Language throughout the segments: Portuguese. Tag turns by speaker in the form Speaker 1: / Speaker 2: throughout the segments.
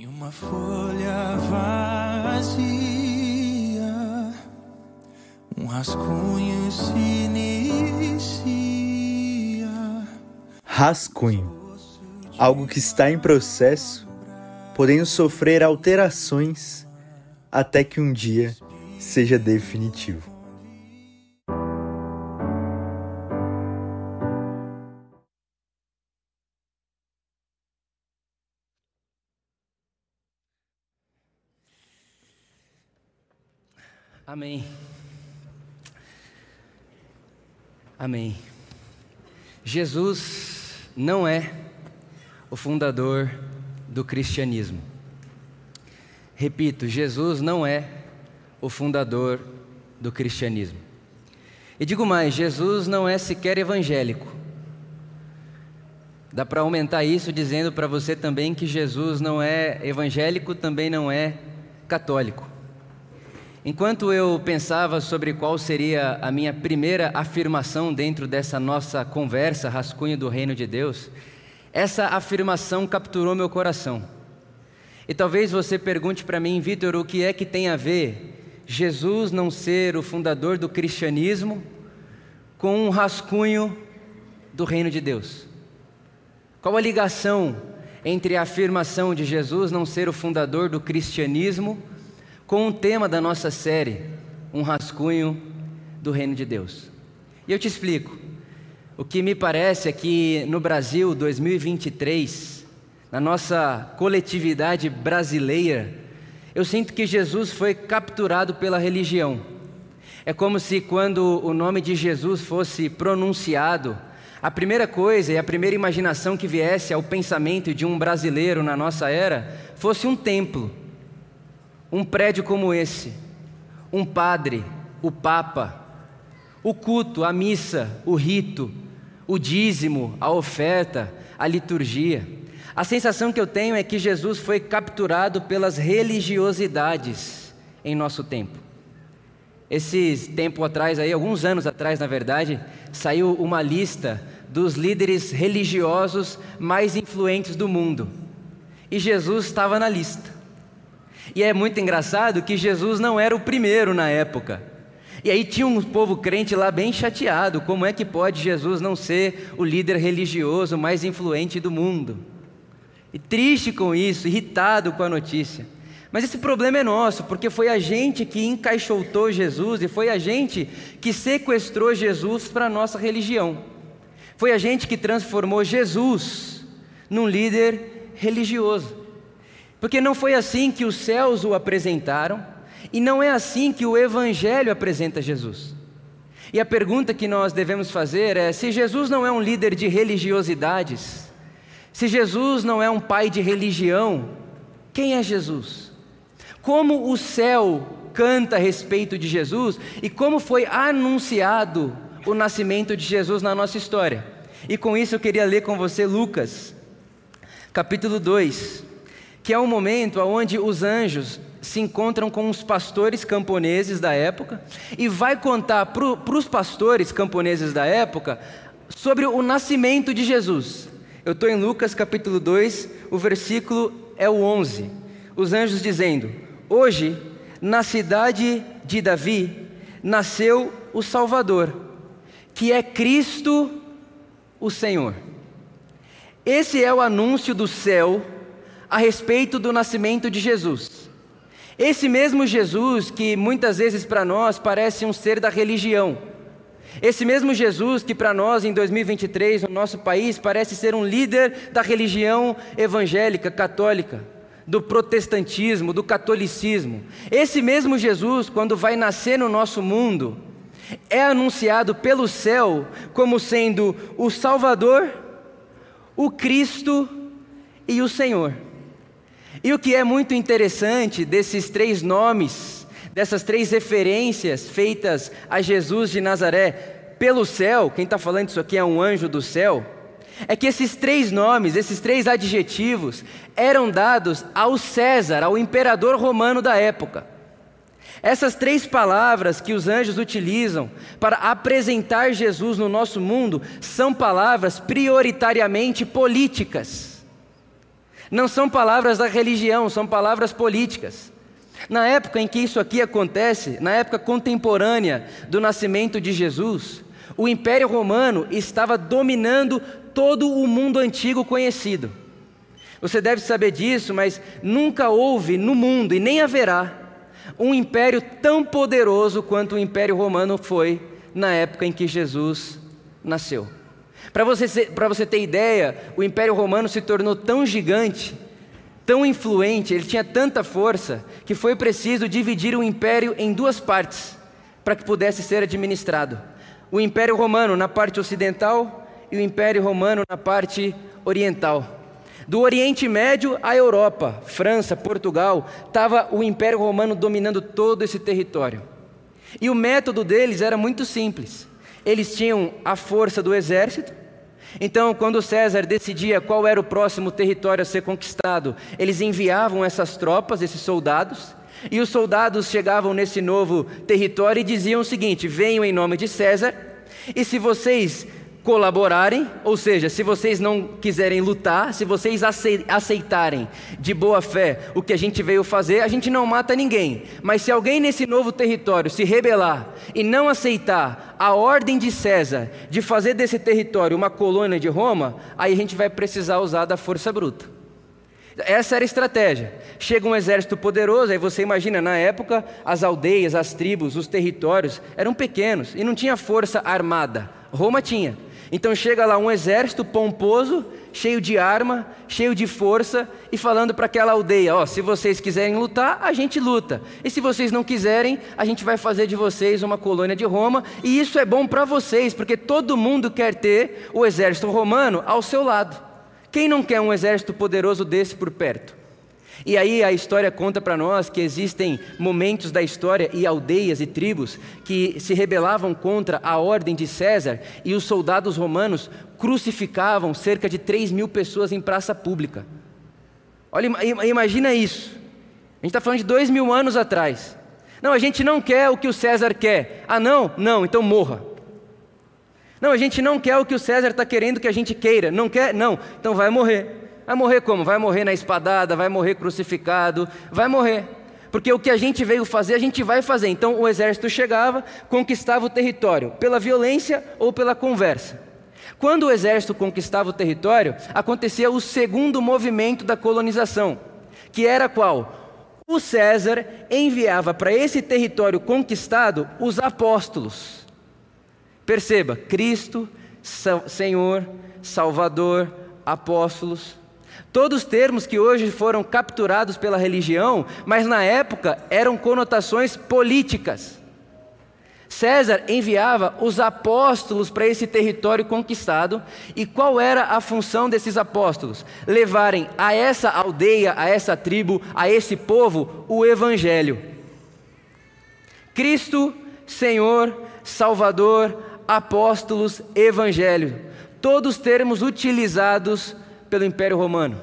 Speaker 1: Em uma folha vazia, um rascunho se inicia.
Speaker 2: Rascunho algo que está em processo, podendo sofrer alterações até que um dia seja definitivo.
Speaker 3: Amém. Amém. Jesus não é o fundador do cristianismo. Repito, Jesus não é o fundador do cristianismo. E digo mais: Jesus não é sequer evangélico. Dá para aumentar isso dizendo para você também que Jesus não é evangélico, também não é católico. Enquanto eu pensava sobre qual seria a minha primeira afirmação dentro dessa nossa conversa, rascunho do reino de Deus, essa afirmação capturou meu coração. E talvez você pergunte para mim, Vitor, o que é que tem a ver Jesus não ser o fundador do cristianismo com um rascunho do reino de Deus? Qual a ligação entre a afirmação de Jesus não ser o fundador do cristianismo com o tema da nossa série, um rascunho do reino de Deus. E eu te explico. O que me parece é que no Brasil 2023, na nossa coletividade brasileira, eu sinto que Jesus foi capturado pela religião. É como se quando o nome de Jesus fosse pronunciado, a primeira coisa e a primeira imaginação que viesse ao pensamento de um brasileiro na nossa era fosse um templo um prédio como esse, um padre, o Papa, o culto, a missa, o rito, o dízimo, a oferta, a liturgia. A sensação que eu tenho é que Jesus foi capturado pelas religiosidades em nosso tempo. Esses tempo atrás aí, alguns anos atrás, na verdade, saiu uma lista dos líderes religiosos mais influentes do mundo. E Jesus estava na lista. E é muito engraçado que Jesus não era o primeiro na época. E aí tinha um povo crente lá bem chateado: como é que pode Jesus não ser o líder religioso mais influente do mundo? E triste com isso, irritado com a notícia. Mas esse problema é nosso, porque foi a gente que encaixotou Jesus e foi a gente que sequestrou Jesus para a nossa religião. Foi a gente que transformou Jesus num líder religioso. Porque não foi assim que os céus o apresentaram, e não é assim que o Evangelho apresenta Jesus. E a pergunta que nós devemos fazer é: se Jesus não é um líder de religiosidades, se Jesus não é um pai de religião, quem é Jesus? Como o céu canta a respeito de Jesus e como foi anunciado o nascimento de Jesus na nossa história? E com isso eu queria ler com você Lucas, capítulo 2, que é um momento onde os anjos se encontram com os pastores camponeses da época e vai contar para os pastores camponeses da época sobre o nascimento de Jesus. Eu estou em Lucas capítulo 2, o versículo é o 11. Os anjos dizendo: Hoje, na cidade de Davi, nasceu o Salvador, que é Cristo o Senhor. Esse é o anúncio do céu a respeito do nascimento de Jesus. Esse mesmo Jesus que muitas vezes para nós parece um ser da religião. Esse mesmo Jesus que para nós em 2023 no nosso país parece ser um líder da religião evangélica, católica, do protestantismo, do catolicismo. Esse mesmo Jesus, quando vai nascer no nosso mundo, é anunciado pelo céu como sendo o Salvador, o Cristo e o Senhor. E o que é muito interessante desses três nomes, dessas três referências feitas a Jesus de Nazaré pelo céu, quem está falando isso aqui é um anjo do céu, é que esses três nomes, esses três adjetivos, eram dados ao César, ao imperador romano da época. Essas três palavras que os anjos utilizam para apresentar Jesus no nosso mundo são palavras prioritariamente políticas. Não são palavras da religião, são palavras políticas. Na época em que isso aqui acontece, na época contemporânea do nascimento de Jesus, o Império Romano estava dominando todo o mundo antigo conhecido. Você deve saber disso, mas nunca houve no mundo e nem haverá um império tão poderoso quanto o Império Romano foi na época em que Jesus nasceu. Para você, você ter ideia, o Império Romano se tornou tão gigante, tão influente, ele tinha tanta força, que foi preciso dividir o império em duas partes para que pudesse ser administrado. O Império Romano na parte ocidental e o Império Romano na parte oriental. Do Oriente Médio à Europa, França, Portugal, estava o Império Romano dominando todo esse território. E o método deles era muito simples. Eles tinham a força do exército. Então, quando César decidia qual era o próximo território a ser conquistado, eles enviavam essas tropas, esses soldados, e os soldados chegavam nesse novo território e diziam o seguinte: venham em nome de César, e se vocês colaborarem, ou seja, se vocês não quiserem lutar, se vocês aceitarem de boa fé o que a gente veio fazer, a gente não mata ninguém. Mas se alguém nesse novo território se rebelar e não aceitar a ordem de César de fazer desse território uma colônia de Roma, aí a gente vai precisar usar da força bruta. Essa era a estratégia. Chega um exército poderoso, aí você imagina, na época, as aldeias, as tribos, os territórios eram pequenos e não tinha força armada. Roma tinha. Então chega lá um exército pomposo, cheio de arma, cheio de força, e falando para aquela aldeia: ó, se vocês quiserem lutar, a gente luta. E se vocês não quiserem, a gente vai fazer de vocês uma colônia de Roma. E isso é bom para vocês, porque todo mundo quer ter o exército romano ao seu lado. Quem não quer um exército poderoso desse por perto? E aí a história conta para nós que existem momentos da história e aldeias e tribos que se rebelavam contra a ordem de César e os soldados romanos crucificavam cerca de 3 mil pessoas em praça pública. Olha, imagina isso. A gente está falando de dois mil anos atrás. Não, a gente não quer o que o César quer. Ah, não? Não, então morra. Não, a gente não quer o que o César está querendo que a gente queira. Não quer? Não, então vai morrer. Vai morrer como? Vai morrer na espadada, vai morrer crucificado, vai morrer. Porque o que a gente veio fazer, a gente vai fazer. Então o exército chegava, conquistava o território, pela violência ou pela conversa. Quando o exército conquistava o território, acontecia o segundo movimento da colonização, que era qual? O César enviava para esse território conquistado os apóstolos. Perceba, Cristo, Senhor, Salvador, apóstolos. Todos termos que hoje foram capturados pela religião, mas na época eram conotações políticas. César enviava os apóstolos para esse território conquistado, e qual era a função desses apóstolos? Levarem a essa aldeia, a essa tribo, a esse povo, o Evangelho. Cristo, Senhor, Salvador, apóstolos, Evangelho. Todos termos utilizados pelo Império Romano.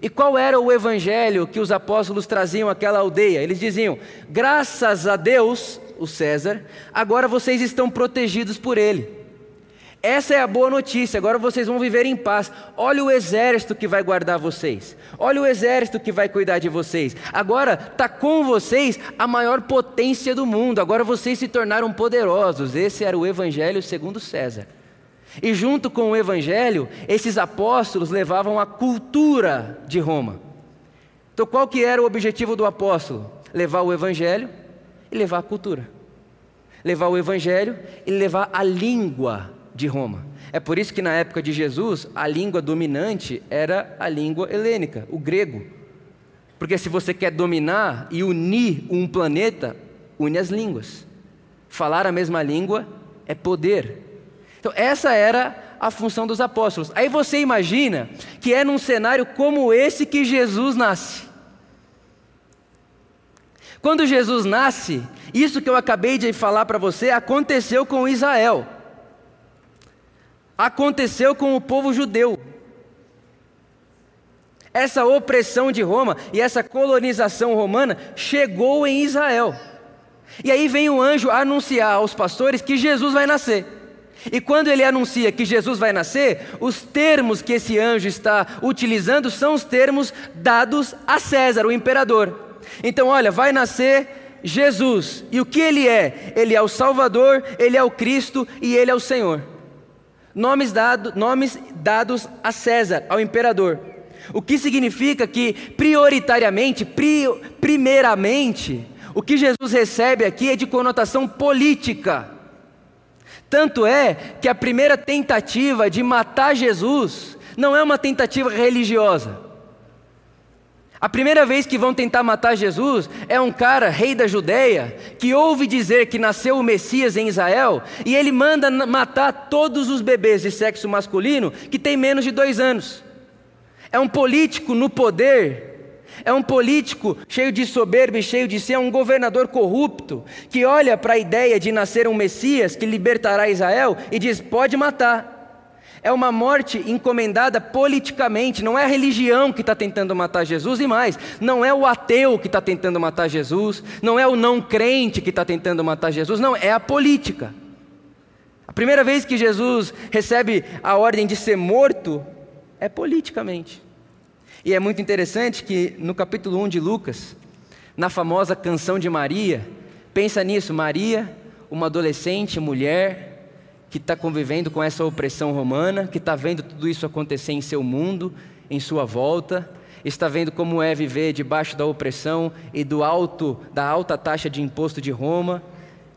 Speaker 3: E qual era o evangelho que os apóstolos traziam àquela aldeia? Eles diziam: graças a Deus, o César, agora vocês estão protegidos por ele. Essa é a boa notícia, agora vocês vão viver em paz. Olha o exército que vai guardar vocês. Olha o exército que vai cuidar de vocês. Agora está com vocês a maior potência do mundo. Agora vocês se tornaram poderosos. Esse era o evangelho segundo César. E junto com o evangelho, esses apóstolos levavam a cultura de Roma. Então qual que era o objetivo do apóstolo? Levar o evangelho e levar a cultura. Levar o evangelho e levar a língua de Roma. É por isso que na época de Jesus, a língua dominante era a língua helênica, o grego. Porque se você quer dominar e unir um planeta, une as línguas. Falar a mesma língua é poder, então, essa era a função dos apóstolos. Aí você imagina que é num cenário como esse que Jesus nasce. Quando Jesus nasce, isso que eu acabei de falar para você aconteceu com Israel. Aconteceu com o povo judeu. Essa opressão de Roma e essa colonização romana chegou em Israel. E aí vem o anjo anunciar aos pastores que Jesus vai nascer. E quando ele anuncia que Jesus vai nascer, os termos que esse anjo está utilizando são os termos dados a César, o imperador. Então, olha, vai nascer Jesus. E o que ele é? Ele é o Salvador, ele é o Cristo e ele é o Senhor. Nomes, dado, nomes dados a César, ao imperador. O que significa que, prioritariamente, pri, primeiramente, o que Jesus recebe aqui é de conotação política. Tanto é que a primeira tentativa de matar Jesus não é uma tentativa religiosa. A primeira vez que vão tentar matar Jesus é um cara, rei da Judéia, que ouve dizer que nasceu o Messias em Israel e ele manda matar todos os bebês de sexo masculino que têm menos de dois anos. É um político no poder é um político cheio de soberba e cheio de si, é um governador corrupto que olha para a ideia de nascer um Messias que libertará Israel e diz: pode matar. É uma morte encomendada politicamente, não é a religião que está tentando matar Jesus e mais, não é o ateu que está tentando matar Jesus, não é o não crente que está tentando matar Jesus, não, é a política. A primeira vez que Jesus recebe a ordem de ser morto é politicamente. E é muito interessante que no capítulo 1 de Lucas, na famosa canção de Maria, pensa nisso: Maria, uma adolescente, mulher, que está convivendo com essa opressão romana, que está vendo tudo isso acontecer em seu mundo, em sua volta, está vendo como é viver debaixo da opressão e do alto, da alta taxa de imposto de Roma,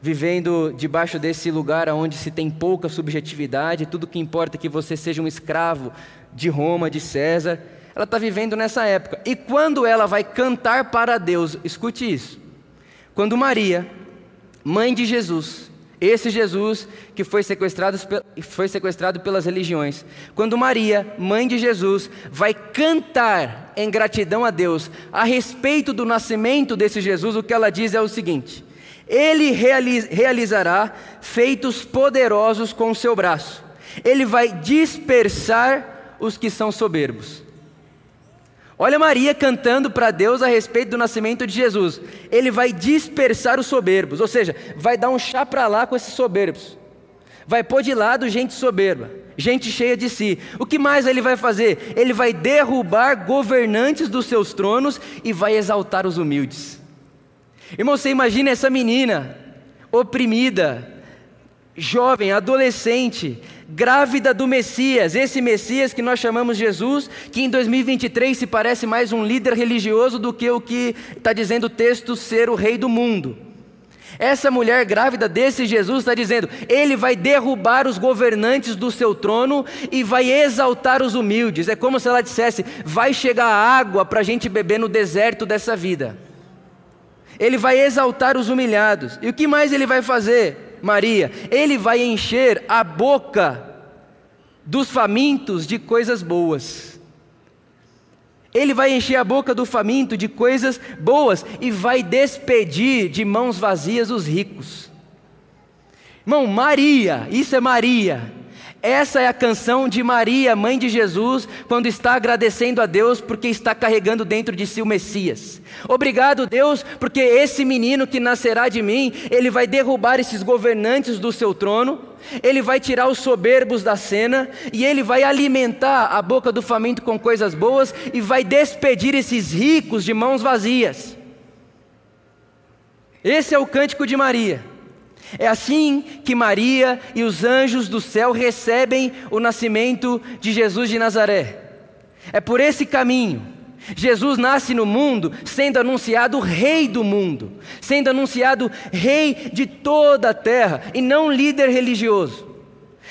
Speaker 3: vivendo debaixo desse lugar onde se tem pouca subjetividade, tudo que importa é que você seja um escravo de Roma, de César. Ela está vivendo nessa época. E quando ela vai cantar para Deus, escute isso. Quando Maria, mãe de Jesus, esse Jesus que foi sequestrado, foi sequestrado pelas religiões, quando Maria, mãe de Jesus, vai cantar em gratidão a Deus a respeito do nascimento desse Jesus, o que ela diz é o seguinte: Ele realizará feitos poderosos com o seu braço, ele vai dispersar os que são soberbos. Olha Maria cantando para Deus a respeito do nascimento de Jesus. Ele vai dispersar os soberbos, ou seja, vai dar um chá para lá com esses soberbos. Vai pôr de lado gente soberba, gente cheia de si. O que mais ele vai fazer? Ele vai derrubar governantes dos seus tronos e vai exaltar os humildes. Irmão, você imagina essa menina oprimida, jovem, adolescente, grávida do Messias, esse Messias que nós chamamos Jesus, que em 2023 se parece mais um líder religioso do que o que está dizendo o texto ser o rei do mundo. Essa mulher grávida desse Jesus está dizendo: Ele vai derrubar os governantes do seu trono e vai exaltar os humildes. É como se ela dissesse: Vai chegar água para a gente beber no deserto dessa vida. Ele vai exaltar os humilhados. E o que mais ele vai fazer? Maria, ele vai encher a boca dos famintos de coisas boas. Ele vai encher a boca do faminto de coisas boas e vai despedir de mãos vazias os ricos. Irmão, Maria, isso é Maria. Essa é a canção de Maria, mãe de Jesus, quando está agradecendo a Deus porque está carregando dentro de si o Messias. Obrigado, Deus, porque esse menino que nascerá de mim, ele vai derrubar esses governantes do seu trono, ele vai tirar os soberbos da cena e ele vai alimentar a boca do faminto com coisas boas e vai despedir esses ricos de mãos vazias. Esse é o cântico de Maria. É assim que Maria e os anjos do céu recebem o nascimento de Jesus de Nazaré. É por esse caminho. Jesus nasce no mundo sendo anunciado rei do mundo, sendo anunciado rei de toda a terra e não líder religioso.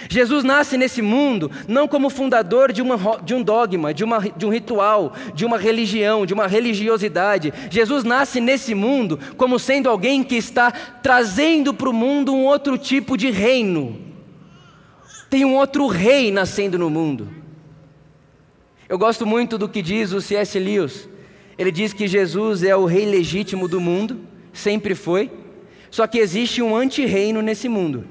Speaker 3: Jesus nasce nesse mundo não como fundador de, uma, de um dogma, de, uma, de um ritual, de uma religião, de uma religiosidade. Jesus nasce nesse mundo como sendo alguém que está trazendo para o mundo um outro tipo de reino. Tem um outro rei nascendo no mundo. Eu gosto muito do que diz o C.S. Lewis. Ele diz que Jesus é o rei legítimo do mundo, sempre foi, só que existe um anti-reino nesse mundo.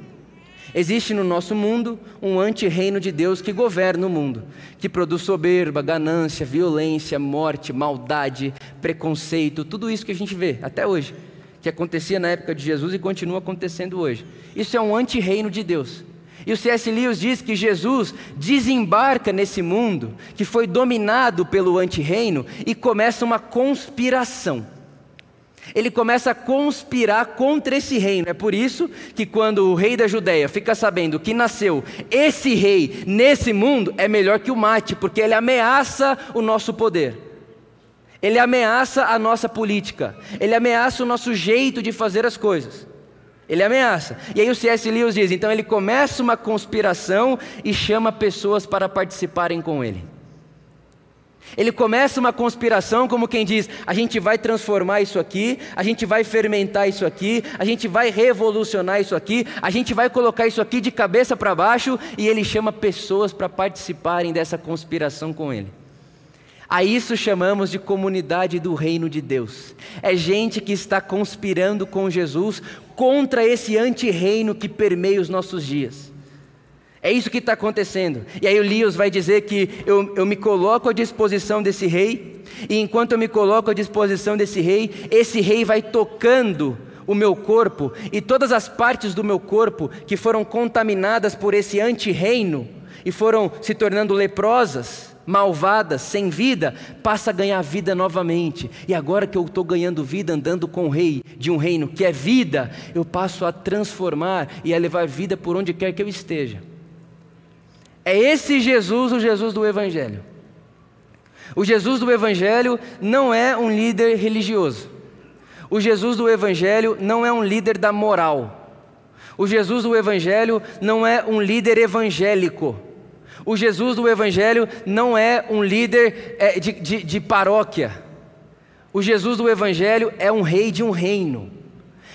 Speaker 3: Existe no nosso mundo um anti-reino de Deus que governa o mundo, que produz soberba, ganância, violência, morte, maldade, preconceito, tudo isso que a gente vê até hoje, que acontecia na época de Jesus e continua acontecendo hoje. Isso é um anti-reino de Deus. E o C.S. Lewis diz que Jesus desembarca nesse mundo que foi dominado pelo antirreino e começa uma conspiração. Ele começa a conspirar contra esse reino. É por isso que quando o rei da Judéia fica sabendo que nasceu esse rei nesse mundo, é melhor que o mate, porque ele ameaça o nosso poder. Ele ameaça a nossa política. Ele ameaça o nosso jeito de fazer as coisas. Ele ameaça. E aí o C.S. Lewis diz: então ele começa uma conspiração e chama pessoas para participarem com ele. Ele começa uma conspiração, como quem diz: a gente vai transformar isso aqui, a gente vai fermentar isso aqui, a gente vai revolucionar isso aqui, a gente vai colocar isso aqui de cabeça para baixo, e ele chama pessoas para participarem dessa conspiração com ele. A isso chamamos de comunidade do reino de Deus. É gente que está conspirando com Jesus contra esse anti-reino que permeia os nossos dias. É isso que está acontecendo. E aí o Lios vai dizer que eu, eu me coloco à disposição desse rei, e enquanto eu me coloco à disposição desse rei, esse rei vai tocando o meu corpo, e todas as partes do meu corpo que foram contaminadas por esse anti-reino e foram se tornando leprosas, malvadas, sem vida, passa a ganhar vida novamente. E agora que eu estou ganhando vida andando com o rei de um reino que é vida, eu passo a transformar e a levar vida por onde quer que eu esteja. É esse Jesus o Jesus do Evangelho. O Jesus do Evangelho não é um líder religioso. O Jesus do Evangelho não é um líder da moral. O Jesus do Evangelho não é um líder evangélico. O Jesus do Evangelho não é um líder é, de, de, de paróquia. O Jesus do Evangelho é um rei de um reino.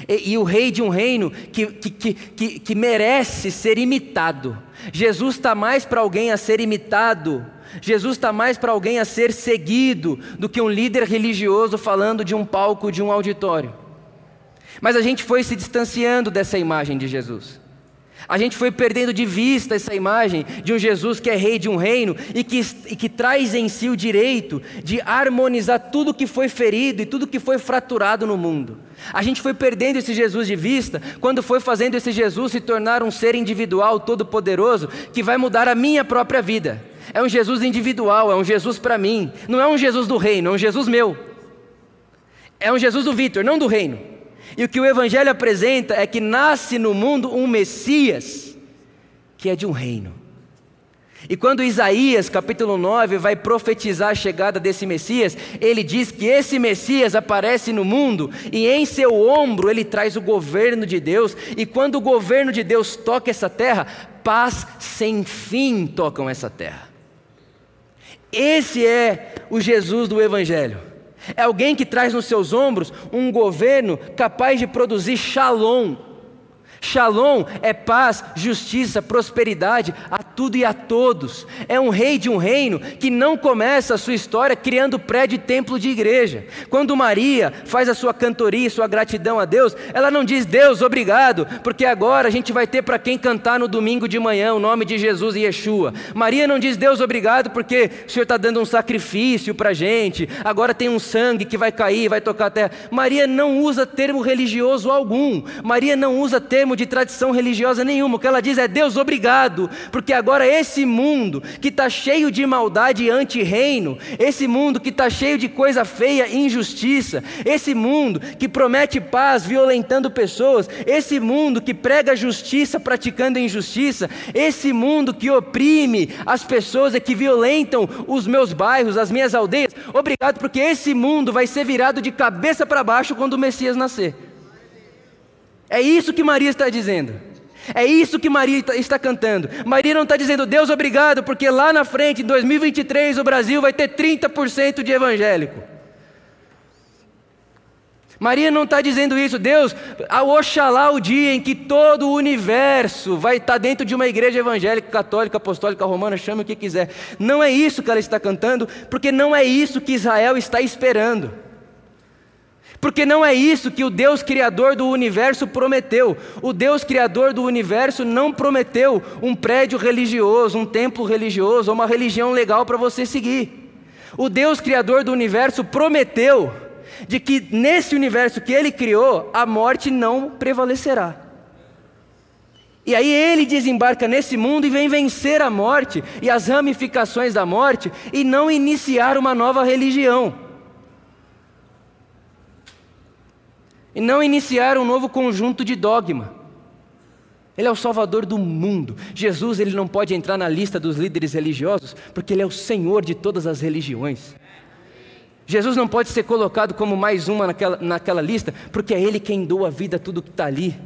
Speaker 3: E, e, o rei de um reino que, que, que, que merece ser imitado. Jesus está mais para alguém a ser imitado. Jesus está mais para alguém a ser seguido do que um líder religioso falando de um palco, de um auditório. Mas a gente foi se distanciando dessa imagem de Jesus. A gente foi perdendo de vista essa imagem de um Jesus que é rei de um reino e que, e que traz em si o direito de harmonizar tudo que foi ferido e tudo que foi fraturado no mundo. A gente foi perdendo esse Jesus de vista quando foi fazendo esse Jesus se tornar um ser individual, todo-poderoso, que vai mudar a minha própria vida. É um Jesus individual, é um Jesus para mim. Não é um Jesus do reino, é um Jesus meu. É um Jesus do Vitor, não do reino. E o que o Evangelho apresenta é que nasce no mundo um Messias que é de um reino. E quando Isaías, capítulo 9, vai profetizar a chegada desse Messias, ele diz que esse Messias aparece no mundo e em seu ombro ele traz o governo de Deus, e quando o governo de Deus toca essa terra, paz sem fim tocam essa terra. Esse é o Jesus do Evangelho. É alguém que traz nos seus ombros um governo capaz de produzir shalom, Shalom é paz, justiça, prosperidade a tudo e a todos. É um rei de um reino que não começa a sua história criando prédio e templo de igreja. Quando Maria faz a sua cantoria, sua gratidão a Deus, ela não diz Deus obrigado, porque agora a gente vai ter para quem cantar no domingo de manhã o nome de Jesus e Yeshua. Maria não diz Deus obrigado porque o Senhor está dando um sacrifício para a gente, agora tem um sangue que vai cair, vai tocar a terra. Maria não usa termo religioso algum. Maria não usa termo termo de tradição religiosa nenhuma. O que ela diz é: Deus, obrigado, porque agora esse mundo que está cheio de maldade e anti-reino, esse mundo que está cheio de coisa feia e injustiça, esse mundo que promete paz violentando pessoas, esse mundo que prega justiça praticando injustiça, esse mundo que oprime as pessoas e que violentam os meus bairros, as minhas aldeias, obrigado, porque esse mundo vai ser virado de cabeça para baixo quando o Messias nascer. É isso que Maria está dizendo. É isso que Maria está cantando. Maria não está dizendo, Deus, obrigado, porque lá na frente, em 2023, o Brasil vai ter 30% de evangélico. Maria não está dizendo isso, Deus, oxalá o dia em que todo o universo vai estar dentro de uma igreja evangélica, católica, apostólica, romana, chame o que quiser. Não é isso que ela está cantando, porque não é isso que Israel está esperando. Porque não é isso que o Deus Criador do universo prometeu. O Deus Criador do universo não prometeu um prédio religioso, um templo religioso, uma religião legal para você seguir. O Deus Criador do universo prometeu de que nesse universo que ele criou, a morte não prevalecerá. E aí ele desembarca nesse mundo e vem vencer a morte e as ramificações da morte e não iniciar uma nova religião. E não iniciar um novo conjunto de dogma. Ele é o salvador do mundo. Jesus ele não pode entrar na lista dos líderes religiosos porque ele é o senhor de todas as religiões. Jesus não pode ser colocado como mais uma naquela, naquela lista porque é ele quem doa a vida a tudo que está ali.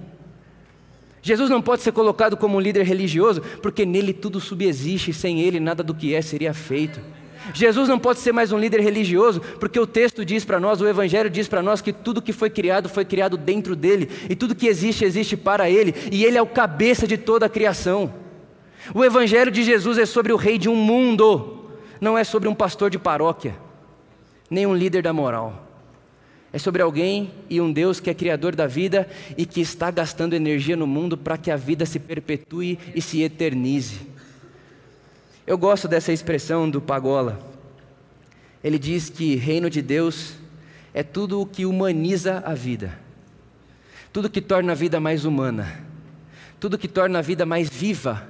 Speaker 3: Jesus não pode ser colocado como um líder religioso, porque nele tudo subexiste, sem ele nada do que é seria feito. Jesus não pode ser mais um líder religioso, porque o texto diz para nós, o Evangelho diz para nós que tudo que foi criado foi criado dentro dele, e tudo que existe, existe para ele, e ele é o cabeça de toda a criação. O Evangelho de Jesus é sobre o rei de um mundo, não é sobre um pastor de paróquia, nem um líder da moral. É sobre alguém e um Deus que é criador da vida e que está gastando energia no mundo para que a vida se perpetue e se eternize. Eu gosto dessa expressão do Pagola. Ele diz que reino de Deus é tudo o que humaniza a vida, tudo que torna a vida mais humana, tudo que torna a vida mais viva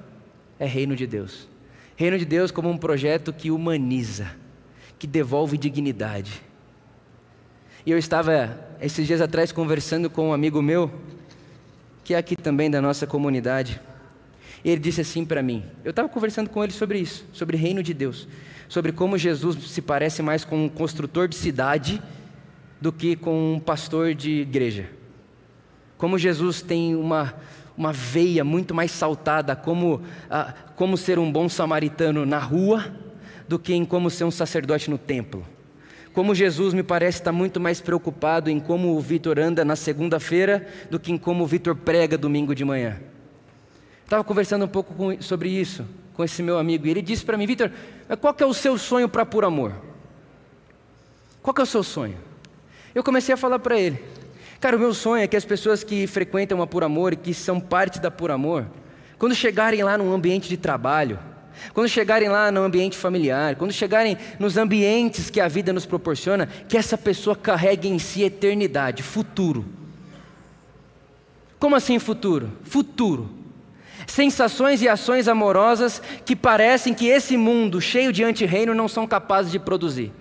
Speaker 3: é reino de Deus. Reino de Deus como um projeto que humaniza, que devolve dignidade e eu estava esses dias atrás conversando com um amigo meu, que é aqui também da nossa comunidade. Ele disse assim para mim: eu estava conversando com ele sobre isso, sobre o reino de Deus, sobre como Jesus se parece mais com um construtor de cidade do que com um pastor de igreja. Como Jesus tem uma, uma veia muito mais saltada, como, ah, como ser um bom samaritano na rua, do que em como ser um sacerdote no templo. Como Jesus me parece estar muito mais preocupado em como o Vitor anda na segunda-feira do que em como o Vitor prega domingo de manhã. Estava conversando um pouco com, sobre isso com esse meu amigo e ele disse para mim, Vitor, qual que é o seu sonho para por amor? Qual que é o seu sonho? Eu comecei a falar para ele, cara, o meu sonho é que as pessoas que frequentam a Por Amor e que são parte da Por Amor, quando chegarem lá num ambiente de trabalho, quando chegarem lá no ambiente familiar, quando chegarem nos ambientes que a vida nos proporciona, que essa pessoa carregue em si eternidade, futuro. Como assim futuro? Futuro. Sensações e ações amorosas que parecem que esse mundo cheio de antirreino não são capazes de produzir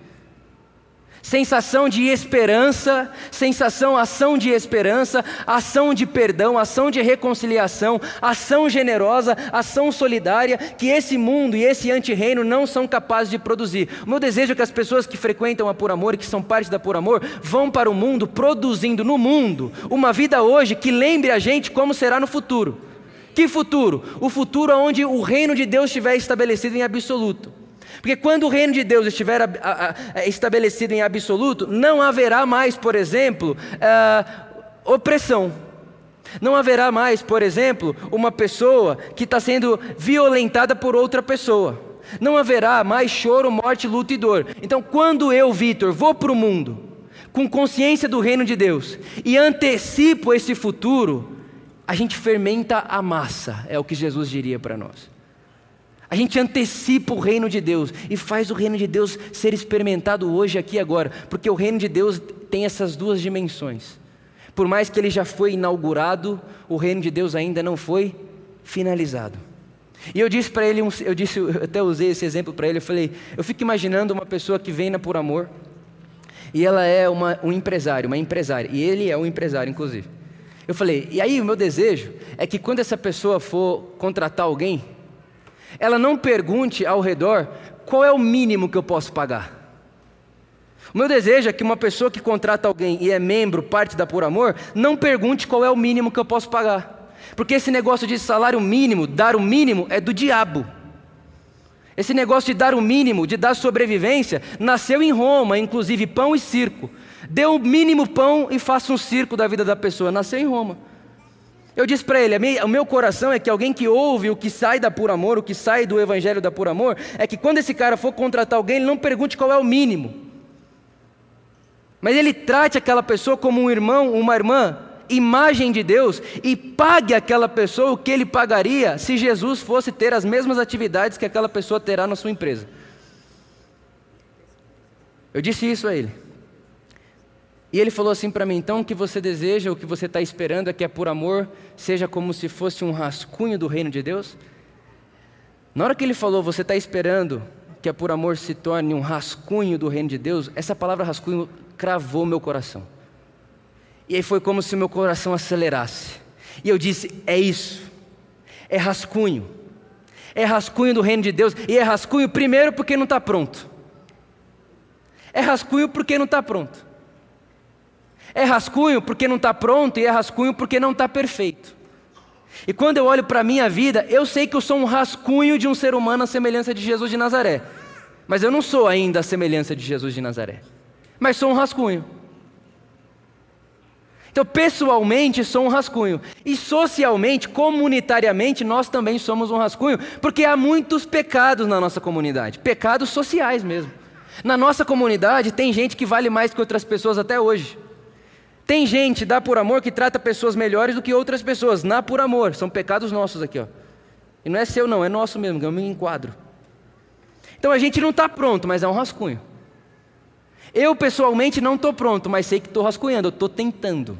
Speaker 3: sensação de esperança, sensação, ação de esperança, ação de perdão, ação de reconciliação, ação generosa, ação solidária, que esse mundo e esse antirreino não são capazes de produzir. O meu desejo é que as pessoas que frequentam a Por Amor e que são parte da Por Amor vão para o mundo produzindo no mundo uma vida hoje que lembre a gente como será no futuro. Que futuro? O futuro onde o reino de Deus estiver estabelecido em absoluto. Porque quando o reino de Deus estiver a, estabelecido em absoluto, não haverá mais, por exemplo, uh, opressão. Não haverá mais, por exemplo, uma pessoa que está sendo violentada por outra pessoa. Não haverá mais choro, morte, luta e dor. Então, quando eu, Vitor, vou para o mundo com consciência do reino de Deus e antecipo esse futuro, a gente fermenta a massa, é o que Jesus diria para nós. A gente antecipa o reino de Deus e faz o reino de Deus ser experimentado hoje, aqui e agora, porque o reino de Deus tem essas duas dimensões. Por mais que ele já foi inaugurado, o reino de Deus ainda não foi finalizado. E eu disse para ele, eu disse, eu até usei esse exemplo para ele, eu falei, eu fico imaginando uma pessoa que vem na por amor e ela é uma, um empresário, uma empresária, e ele é um empresário, inclusive. Eu falei, e aí o meu desejo é que quando essa pessoa for contratar alguém, ela não pergunte ao redor qual é o mínimo que eu posso pagar. O meu desejo é que uma pessoa que contrata alguém e é membro, parte da Por Amor, não pergunte qual é o mínimo que eu posso pagar. Porque esse negócio de salário mínimo, dar o mínimo, é do diabo. Esse negócio de dar o mínimo, de dar sobrevivência, nasceu em Roma, inclusive pão e circo. Dê o mínimo pão e faça um circo da vida da pessoa. Nasceu em Roma. Eu disse para ele: o meu coração é que alguém que ouve o que sai da por amor, o que sai do evangelho da por amor, é que quando esse cara for contratar alguém, ele não pergunte qual é o mínimo. Mas ele trate aquela pessoa como um irmão, uma irmã, imagem de Deus, e pague aquela pessoa o que ele pagaria se Jesus fosse ter as mesmas atividades que aquela pessoa terá na sua empresa. Eu disse isso a ele. E ele falou assim para mim: então o que você deseja, o que você está esperando é que é por amor seja como se fosse um rascunho do reino de Deus? Na hora que ele falou, você está esperando que é por amor se torne um rascunho do reino de Deus, essa palavra rascunho cravou meu coração. E aí foi como se meu coração acelerasse. E eu disse: é isso, é rascunho. É rascunho do reino de Deus. E é rascunho primeiro porque não está pronto. É rascunho porque não está pronto. É rascunho porque não está pronto e é rascunho porque não está perfeito. E quando eu olho para a minha vida, eu sei que eu sou um rascunho de um ser humano à semelhança de Jesus de Nazaré. Mas eu não sou ainda a semelhança de Jesus de Nazaré. Mas sou um rascunho. Então, pessoalmente, sou um rascunho. E socialmente, comunitariamente, nós também somos um rascunho, porque há muitos pecados na nossa comunidade pecados sociais mesmo. Na nossa comunidade, tem gente que vale mais que outras pessoas até hoje. Tem gente, dá por amor, que trata pessoas melhores do que outras pessoas, na por amor. São pecados nossos aqui, ó. E não é seu, não, é nosso mesmo, eu me enquadro. Então a gente não está pronto, mas é um rascunho. Eu pessoalmente não estou pronto, mas sei que estou rascunhando, estou tentando.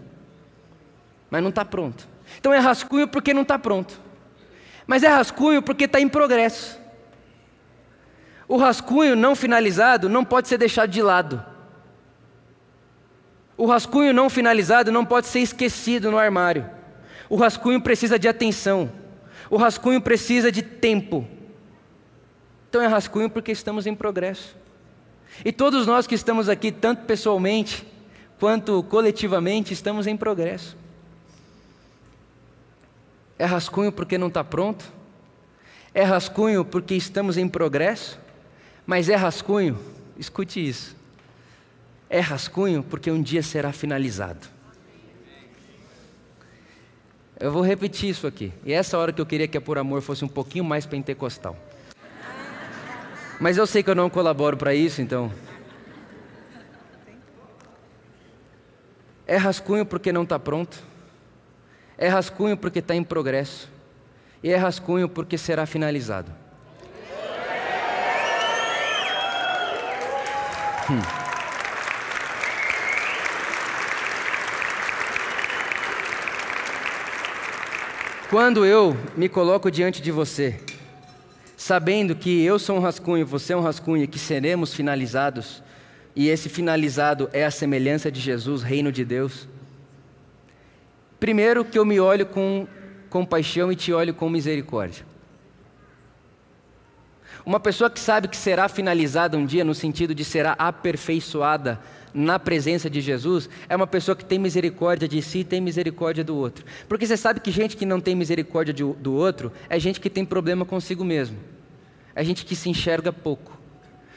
Speaker 3: Mas não está pronto. Então é rascunho porque não está pronto. Mas é rascunho porque está em progresso. O rascunho não finalizado não pode ser deixado de lado. O rascunho não finalizado não pode ser esquecido no armário. O rascunho precisa de atenção. O rascunho precisa de tempo. Então é rascunho porque estamos em progresso. E todos nós que estamos aqui, tanto pessoalmente quanto coletivamente, estamos em progresso. É rascunho porque não está pronto? É rascunho porque estamos em progresso? Mas é rascunho, escute isso, é rascunho porque um dia será finalizado. Eu vou repetir isso aqui. E essa hora que eu queria que a Por Amor fosse um pouquinho mais pentecostal. Mas eu sei que eu não colaboro para isso, então. É rascunho porque não está pronto. É rascunho porque está em progresso. E é rascunho porque será finalizado. Hum. Quando eu me coloco diante de você, sabendo que eu sou um rascunho, você é um rascunho, que seremos finalizados, e esse finalizado é a semelhança de Jesus, reino de Deus. Primeiro que eu me olho com compaixão e te olho com misericórdia. Uma pessoa que sabe que será finalizada um dia, no sentido de será aperfeiçoada na presença de Jesus é uma pessoa que tem misericórdia de si e tem misericórdia do outro. Porque você sabe que gente que não tem misericórdia de, do outro é gente que tem problema consigo mesmo. É gente que se enxerga pouco.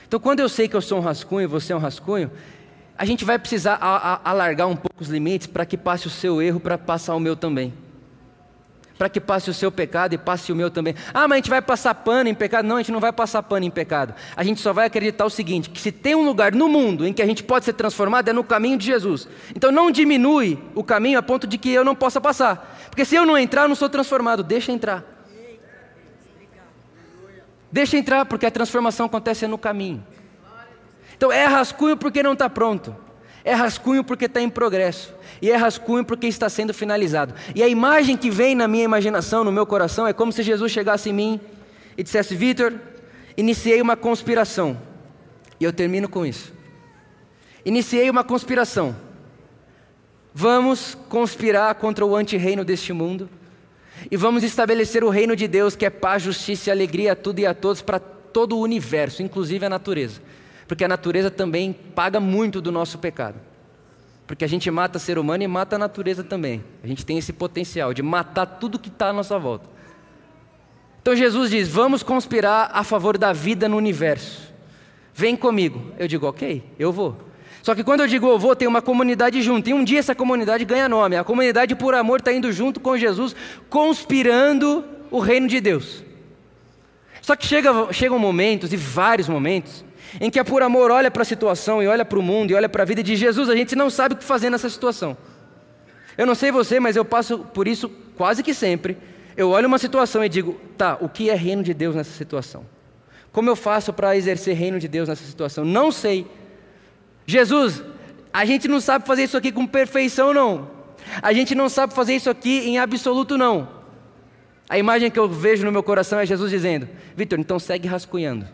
Speaker 3: Então, quando eu sei que eu sou um rascunho e você é um rascunho, a gente vai precisar alargar um pouco os limites para que passe o seu erro para passar o meu também para que passe o seu pecado e passe o meu também. Ah, mas a gente vai passar pano em pecado? Não, a gente não vai passar pano em pecado. A gente só vai acreditar o seguinte: que se tem um lugar no mundo em que a gente pode ser transformado é no caminho de Jesus. Então não diminui o caminho a ponto de que eu não possa passar. Porque se eu não entrar, eu não sou transformado. Deixa entrar. Deixa entrar, porque a transformação acontece no caminho. Então é rascunho porque não está pronto. É rascunho porque está em progresso. E é rascunho porque está sendo finalizado. E a imagem que vem na minha imaginação, no meu coração, é como se Jesus chegasse em mim e dissesse: Vitor, iniciei uma conspiração. E eu termino com isso. Iniciei uma conspiração. Vamos conspirar contra o antirreino deste mundo. E vamos estabelecer o reino de Deus, que é paz, justiça e alegria a tudo e a todos, para todo o universo, inclusive a natureza porque a natureza também paga muito do nosso pecado. Porque a gente mata ser humano e mata a natureza também. A gente tem esse potencial de matar tudo que está à nossa volta. Então Jesus diz: vamos conspirar a favor da vida no universo. Vem comigo. Eu digo, ok, eu vou. Só que quando eu digo eu vou, tem uma comunidade junto. E um dia essa comunidade ganha nome. A comunidade por amor está indo junto com Jesus, conspirando o reino de Deus. Só que chega, chegam momentos, e vários momentos, em que a por amor olha para a situação e olha para o mundo e olha para a vida de Jesus, a gente não sabe o que fazer nessa situação. Eu não sei você, mas eu passo por isso quase que sempre. Eu olho uma situação e digo, tá, o que é reino de Deus nessa situação? Como eu faço para exercer reino de Deus nessa situação? Não sei. Jesus, A gente não sabe fazer isso aqui com perfeição, não. A gente não sabe fazer isso aqui em absoluto, não. A imagem que eu vejo no meu coração é Jesus dizendo: Vitor, então segue rascunhando.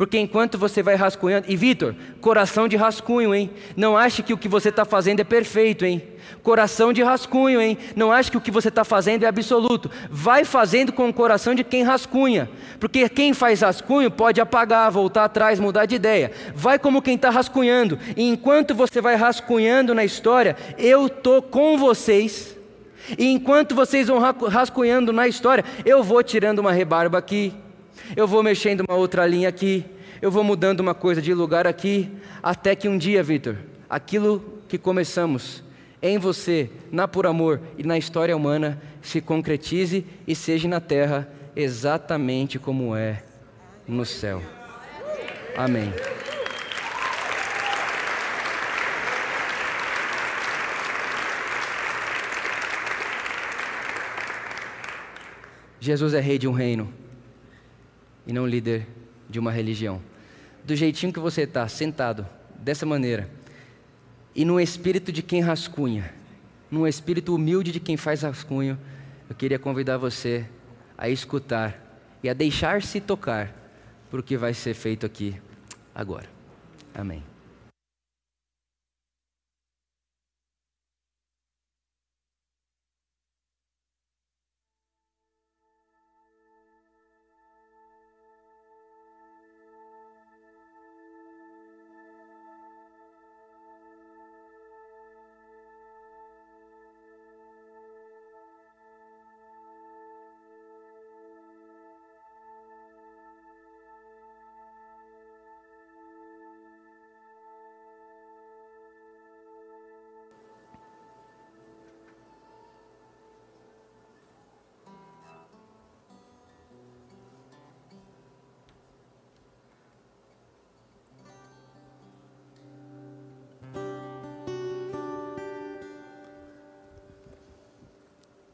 Speaker 3: Porque enquanto você vai rascunhando, e Vitor, coração de rascunho, hein? Não ache que o que você está fazendo é perfeito, hein? Coração de rascunho, hein? Não ache que o que você está fazendo é absoluto. Vai fazendo com o coração de quem rascunha. Porque quem faz rascunho pode apagar, voltar atrás, mudar de ideia. Vai como quem está rascunhando. E enquanto você vai rascunhando na história, eu estou com vocês. E enquanto vocês vão rascunhando na história, eu vou tirando uma rebarba aqui, eu vou mexendo uma outra linha aqui, eu vou mudando uma coisa de lugar aqui, até que um dia, Vitor, aquilo que começamos em você, na por amor e na história humana, se concretize e seja na terra exatamente como é no céu. Amém. Jesus é rei de um reino e não líder de uma religião. Do jeitinho que você está, sentado, dessa maneira, e no espírito de quem rascunha, no espírito humilde de quem faz rascunho, eu queria convidar você a escutar e a deixar-se tocar por que vai ser feito aqui agora. Amém.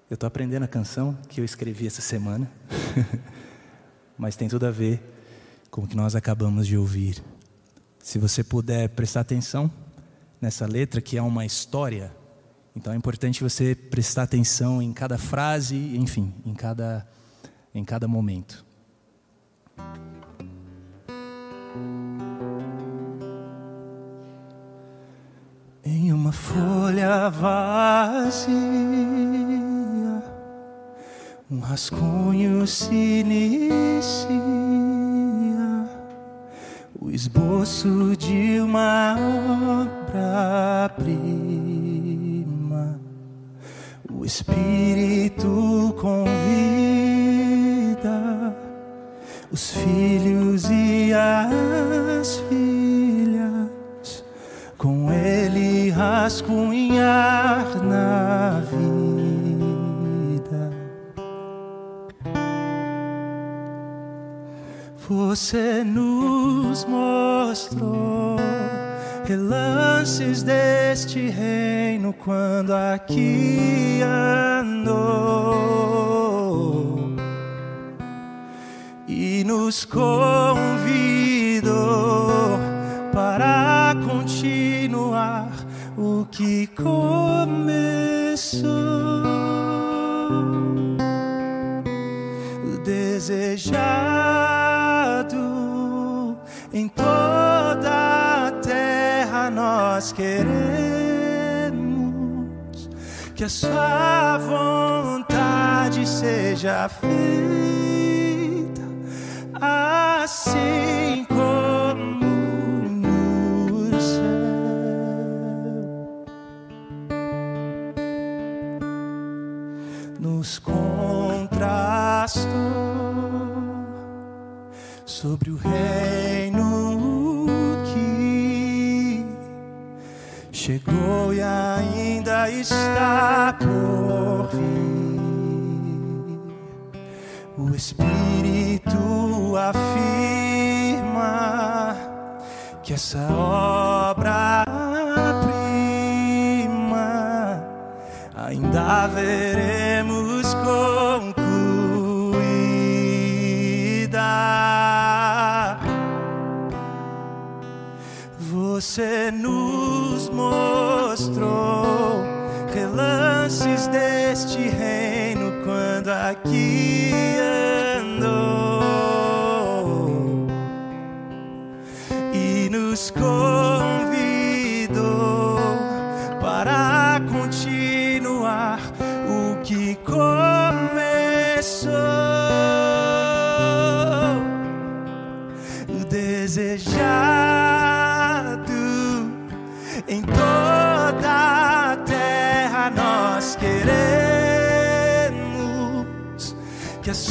Speaker 4: Eu estou aprendendo a canção que eu escrevi essa semana, mas tem tudo a ver com o que nós acabamos de ouvir. Se você puder prestar atenção nessa letra, que é uma história, então é importante você prestar atenção em cada frase, enfim, em cada, em cada momento.
Speaker 1: Em uma folha vazia rascunho se inicia, o esboço de uma obra-prima. O Espírito convida os filhos e as filhas, com ele rascunhar na vida. Você nos mostrou relances deste reino quando aqui andou e nos convidou para continuar o que começou. Desejar nós queremos que a sua vontade seja feita assim como no céu. Nos contrastou sobre o reino chegou e ainda está por vir. O Espírito afirma que essa obra-prima ainda veremos Você nos mostrou relances deste reino quando aqui andou. E nos convidou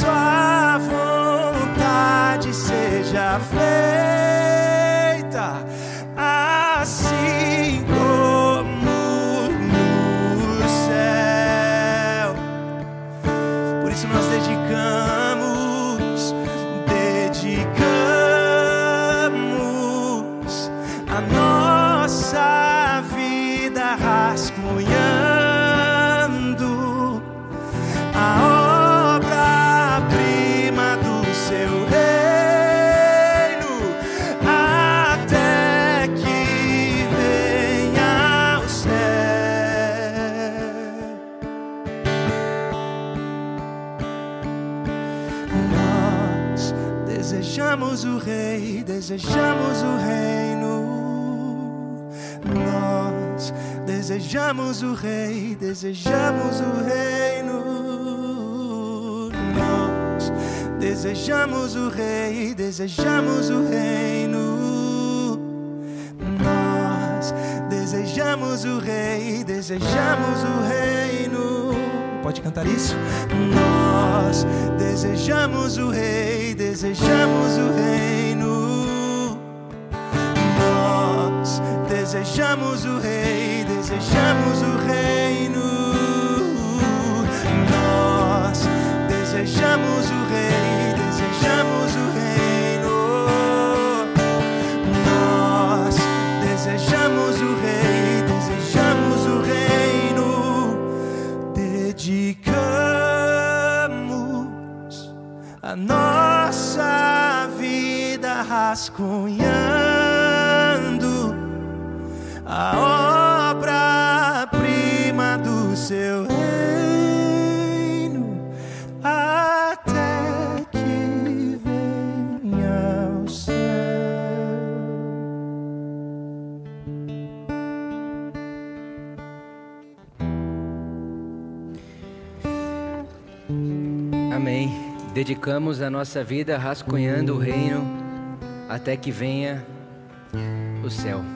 Speaker 1: sua vontade seja feita desejamos o reino. Nós desejamos o rei, desejamos o reino. Nós desejamos o rei, desejamos o reino. Nós desejamos o rei, desejamos o reino. Pode cantar isso? Nós desejamos o rei, desejamos o reino. Desejamos o rei, desejamos o reino. Nós desejamos o rei, desejamos o reino. Nós desejamos o rei, desejamos o reino. Dedicamos a nossa vida rascunhando
Speaker 3: Dedicamos a nossa vida rascunhando o reino até que venha o céu.